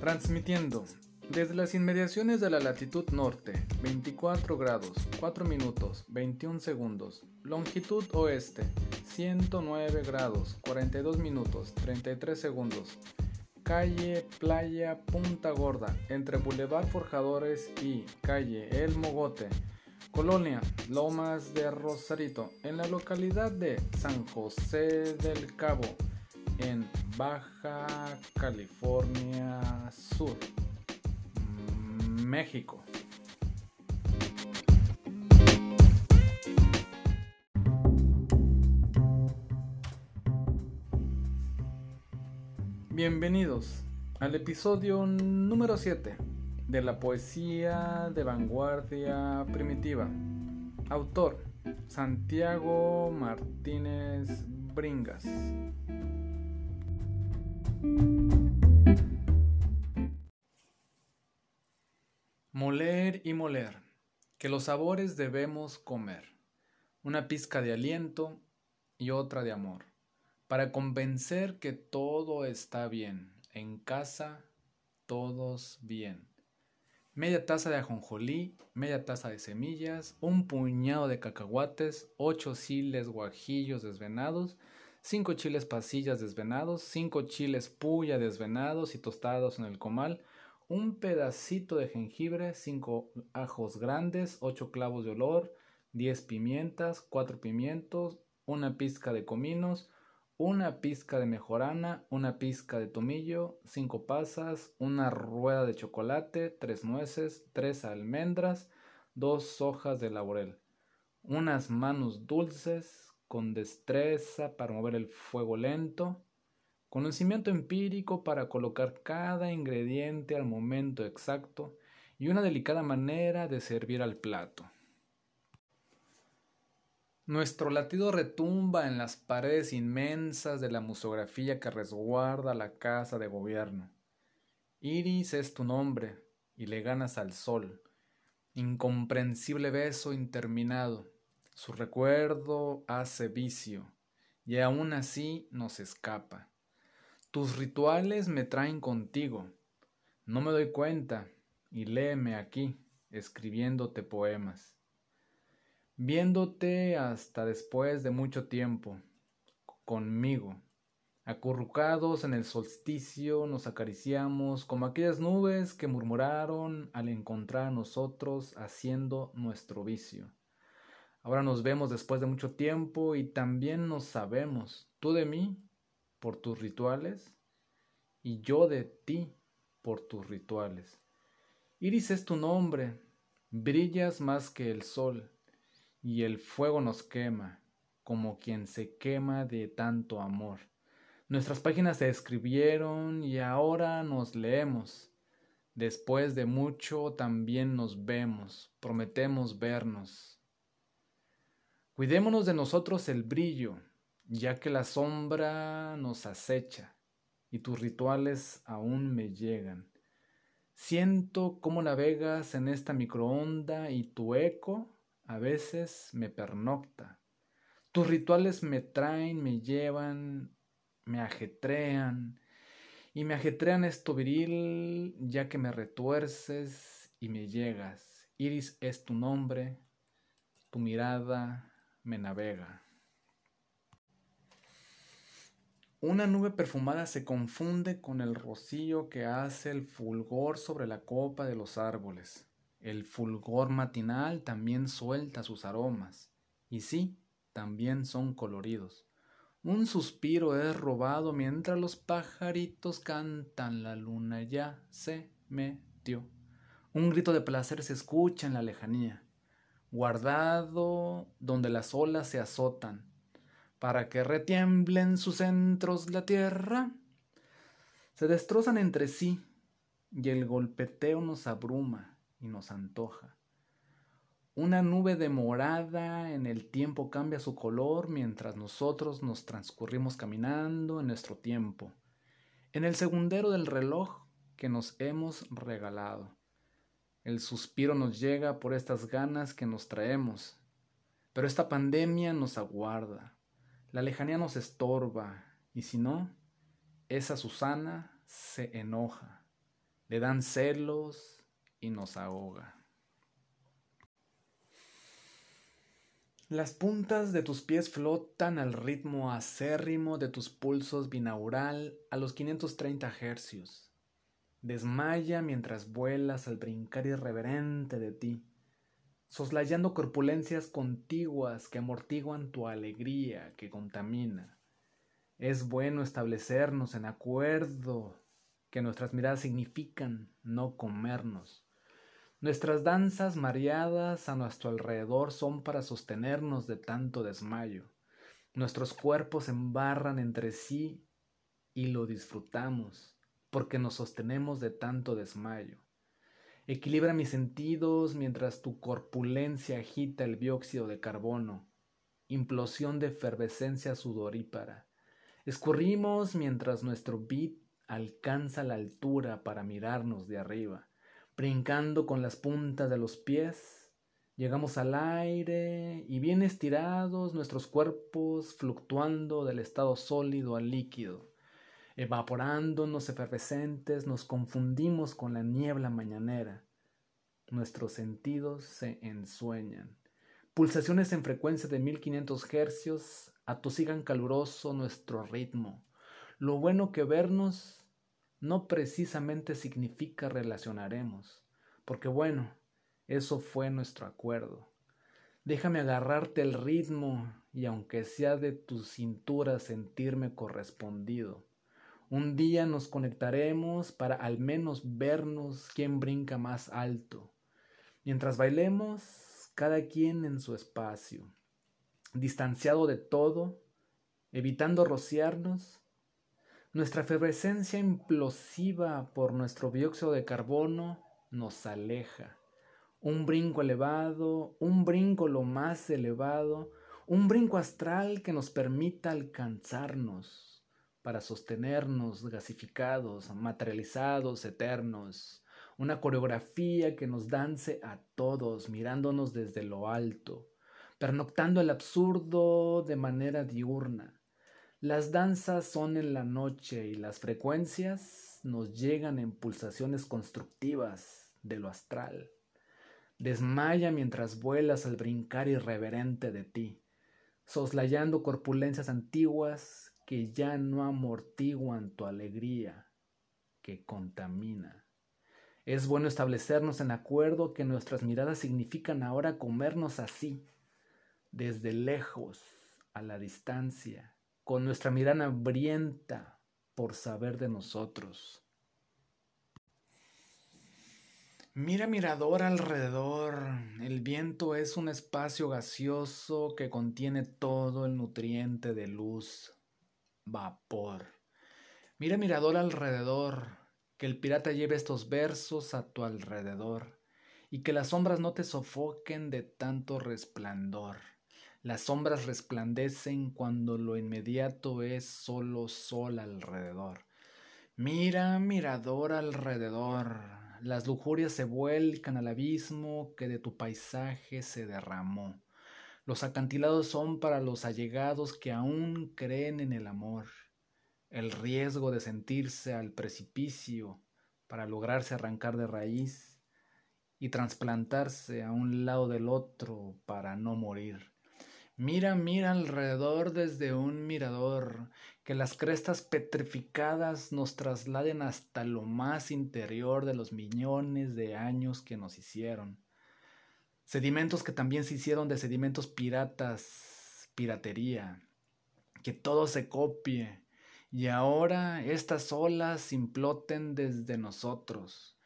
Transmitiendo desde las inmediaciones de la latitud norte, 24 grados, 4 minutos, 21 segundos. Longitud oeste, 109 grados, 42 minutos, 33 segundos. Calle Playa Punta Gorda, entre Boulevard Forjadores y Calle El Mogote. Colonia Lomas de Rosarito, en la localidad de San José del Cabo, en Baja California Sur. México. Bienvenidos al episodio número 7 de la poesía de vanguardia primitiva. Autor Santiago Martínez Bringas. Moler y moler, que los sabores debemos comer, una pizca de aliento y otra de amor, para convencer que todo está bien, en casa todos bien. Media taza de ajonjolí, media taza de semillas, un puñado de cacahuates, ocho chiles guajillos desvenados, cinco chiles pasillas desvenados, cinco chiles puya desvenados y tostados en el comal, un pedacito de jengibre, 5 ajos grandes, 8 clavos de olor, 10 pimientas, 4 pimientos, una pizca de cominos, una pizca de mejorana, una pizca de tomillo, 5 pasas, una rueda de chocolate, 3 nueces, 3 almendras, 2 hojas de laurel, unas manos dulces con destreza para mover el fuego lento, conocimiento empírico para colocar cada ingrediente al momento exacto y una delicada manera de servir al plato. Nuestro latido retumba en las paredes inmensas de la musografía que resguarda la casa de gobierno. Iris es tu nombre y le ganas al sol. Incomprensible beso interminado. Su recuerdo hace vicio y aún así nos escapa. Tus rituales me traen contigo. No me doy cuenta y léeme aquí, escribiéndote poemas. Viéndote hasta después de mucho tiempo, conmigo. Acurrucados en el solsticio nos acariciamos como aquellas nubes que murmuraron al encontrar a nosotros haciendo nuestro vicio. Ahora nos vemos después de mucho tiempo y también nos sabemos, tú de mí por tus rituales y yo de ti por tus rituales. Iris es tu nombre, brillas más que el sol, y el fuego nos quema, como quien se quema de tanto amor. Nuestras páginas se escribieron y ahora nos leemos. Después de mucho también nos vemos, prometemos vernos. Cuidémonos de nosotros el brillo, ya que la sombra nos acecha y tus rituales aún me llegan. Siento cómo navegas en esta microonda y tu eco a veces me pernocta. Tus rituales me traen, me llevan, me ajetrean y me ajetrean esto viril ya que me retuerces y me llegas. Iris es tu nombre, tu mirada me navega. Una nube perfumada se confunde con el rocío que hace el fulgor sobre la copa de los árboles. El fulgor matinal también suelta sus aromas, y sí, también son coloridos. Un suspiro es robado mientras los pajaritos cantan, la luna ya se metió. Un grito de placer se escucha en la lejanía, guardado donde las olas se azotan, para que retiemblen sus centros la tierra. Se destrozan entre sí y el golpeteo nos abruma y nos antoja. Una nube de morada en el tiempo cambia su color mientras nosotros nos transcurrimos caminando en nuestro tiempo, en el segundero del reloj que nos hemos regalado. El suspiro nos llega por estas ganas que nos traemos, pero esta pandemia nos aguarda. La lejanía nos estorba, y si no, esa Susana se enoja. le dan celos y nos ahoga. Las puntas de tus pies flotan al ritmo acérrimo de tus pulsos binaural a los 530 hercios. Desmaya mientras vuelas al brincar irreverente de ti, soslayando corpulencias contiguas que amortiguan tu alegría que contamina. Es bueno establecernos en acuerdo que nuestras miradas significan no comernos Nuestras danzas mareadas a nuestro alrededor son para sostenernos de tanto desmayo. Nuestros cuerpos embarran entre sí y lo disfrutamos porque nos sostenemos de tanto desmayo. Equilibra mis sentidos mientras tu corpulencia agita el dióxido de carbono, implosión de efervescencia sudorípara. Escurrimos mientras nuestro beat alcanza la altura para mirarnos de arriba brincando con las puntas de los pies. Llegamos al aire y bien estirados nuestros cuerpos fluctuando del estado sólido al líquido. Evaporándonos efervescentes nos confundimos con la niebla mañanera. Nuestros sentidos se ensueñan. Pulsaciones en frecuencia de 1500 hercios atosigan caluroso nuestro ritmo. Lo bueno que vernos no precisamente significa relacionaremos, porque bueno, eso fue nuestro acuerdo. Déjame agarrarte el ritmo y aunque sea de tu cintura sentirme correspondido. Un día nos conectaremos para al menos vernos quién brinca más alto. Mientras bailemos, cada quien en su espacio, distanciado de todo, evitando rociarnos, nuestra efervescencia implosiva por nuestro dióxido de carbono nos aleja. Un brinco elevado, un brinco lo más elevado, un brinco astral que nos permita alcanzarnos para sostenernos gasificados, materializados, eternos. Una coreografía que nos dance a todos mirándonos desde lo alto, pernoctando el absurdo de manera diurna las danzas son en la noche y las frecuencias nos llegan en pulsaciones constructivas de lo astral. Desmaya mientras vuelas al brincar irreverente de ti, soslayando corpulencias antiguas que ya no amortiguan tu alegría, que contamina. Es bueno establecernos en acuerdo que nuestras miradas significan ahora comernos así, desde lejos, a la distancia, con nuestra mirada hambrienta por saber de nosotros. Mira mirador alrededor. El viento es un espacio gaseoso que contiene todo el nutriente de luz, vapor. Mira mirador alrededor, que el pirata lleve estos versos a tu alrededor y que las sombras no te sofoquen de tanto resplandor. Las sombras resplandecen cuando lo inmediato es solo sol alrededor. Mira, mirador alrededor. Las lujurias se vuelcan al abismo que de tu paisaje se derramó. Los acantilados son para los allegados que aún creen en el amor. El riesgo de sentirse al precipicio para lograrse arrancar de raíz y trasplantarse a un lado del otro para no morir. Mira, mira alrededor desde un mirador, que las crestas petrificadas nos trasladen hasta lo más interior de los millones de años que nos hicieron. Sedimentos que también se hicieron de sedimentos piratas, piratería. Que todo se copie y ahora estas olas imploten desde nosotros,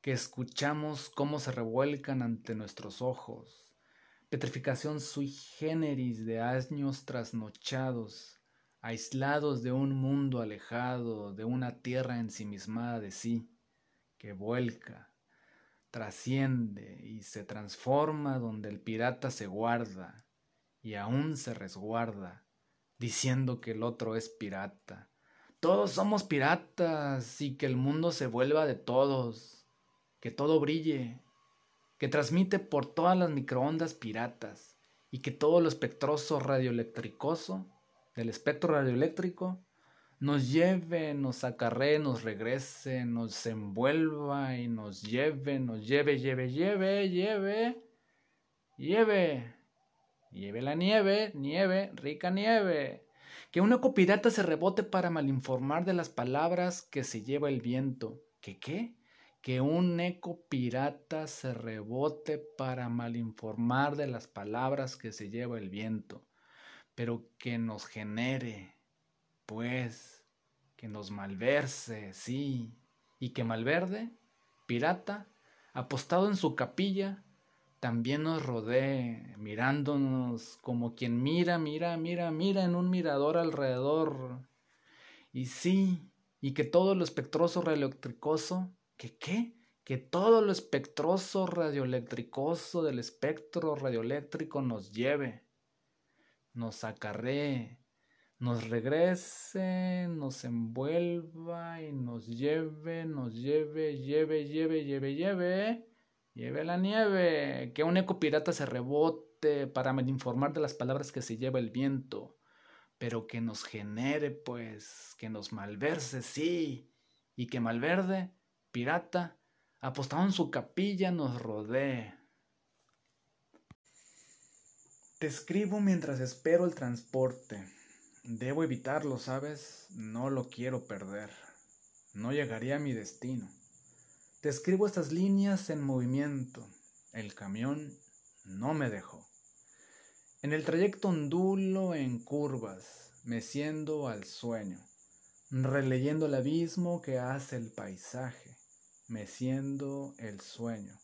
que escuchamos cómo se revuelcan ante nuestros ojos petrificación sui generis de años trasnochados, aislados de un mundo alejado, de una tierra ensimismada de sí, que vuelca, trasciende y se transforma donde el pirata se guarda y aún se resguarda, diciendo que el otro es pirata. Todos somos piratas y que el mundo se vuelva de todos, que todo brille, que transmite por todas las microondas piratas y que todo lo espectroso radioelectricoso del espectro radioeléctrico nos lleve, nos acarree, nos regrese, nos envuelva y nos lleve, nos lleve, lleve, lleve, lleve, lleve, lleve la nieve, nieve, rica nieve. Que un eco pirata se rebote para malinformar de las palabras que se lleva el viento. ¿Qué qué? Que un eco pirata se rebote para malinformar de las palabras que se lleva el viento, pero que nos genere pues, que nos malverse, sí, y que Malverde, pirata, apostado en su capilla, también nos rodee, mirándonos como quien mira, mira, mira, mira en un mirador alrededor. Y sí, y que todo lo espectroso radioelectricoso, ¿que qué? Que todo lo espectroso radioelectricoso del espectro radioeléctrico nos lleve, nos acarree, nos regrese, nos envuelva y nos lleve, nos lleve, lleve, lleve, lleve, lleve, lleve la nieve, que un eco pirata se rebote para informar de las palabras que se lleva el viento, pero que nos genere, pues, que nos malverse, sí, y que Malverde, pirata, apostado en su capilla, nos rodee. Te escribo mientras espero el transporte Debo evitarlo, ¿sabes? No lo quiero perder. No llegaría a mi destino. Te escribo estas líneas en movimiento. El camión no me dejó. En el trayecto ondulo en curvas, meciendo al sueño, releyendo el abismo que hace el paisaje, meciendo el sueño,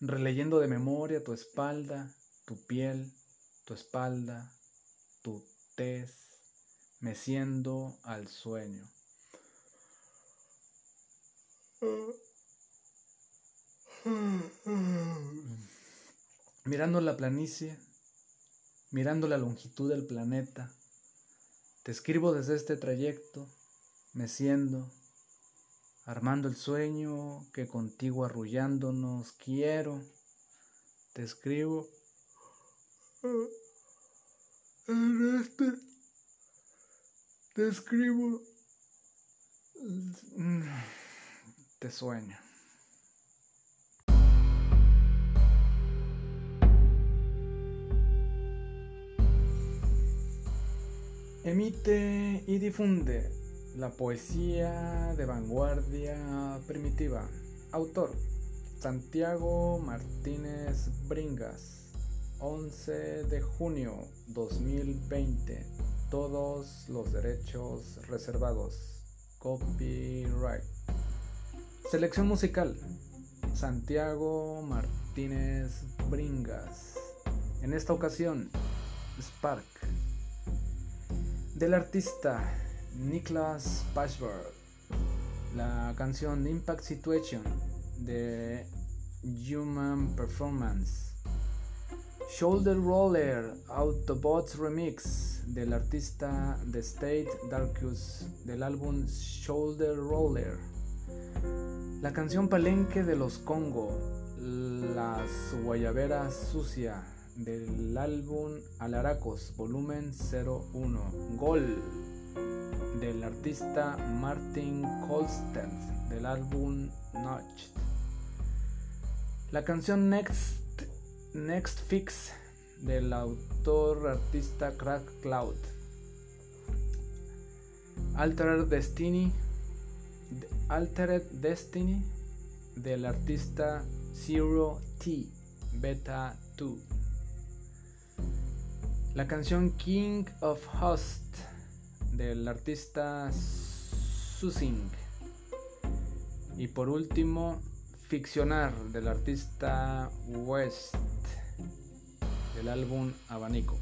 releyendo de memoria tu espalda, tu piel, tu espalda, tu tez, meciendo al sueño. Mirando la planicie, mirando la longitud del planeta, te escribo desde este trayecto, meciendo, armando el sueño que contigo arrullándonos quiero, te escribo en este te escribo. Te sueño. Emite y difunde la poesía de vanguardia primitiva. Autor Santiago Martínez Bringas. 11 de junio 2020 todos los derechos reservados. Copyright. Selección musical. Santiago Martínez Bringas. En esta ocasión, Spark. Del artista Niklas Pashberg. La canción Impact Situation de Human Performance. Shoulder Roller Autobots Remix del artista The State Darkus del álbum Shoulder Roller. La canción Palenque de los Congo, Las Guayaberas Sucia del álbum Alaracos, volumen 01. Gol del artista Martin Kolstedt del álbum Notch. La canción Next, Next Fix del autor artista Crack Cloud. Altered Destiny, Altered Destiny del artista Zero T Beta 2. La canción King of Host del artista Susing. Y por último, Ficcionar del artista West el álbum Abanico.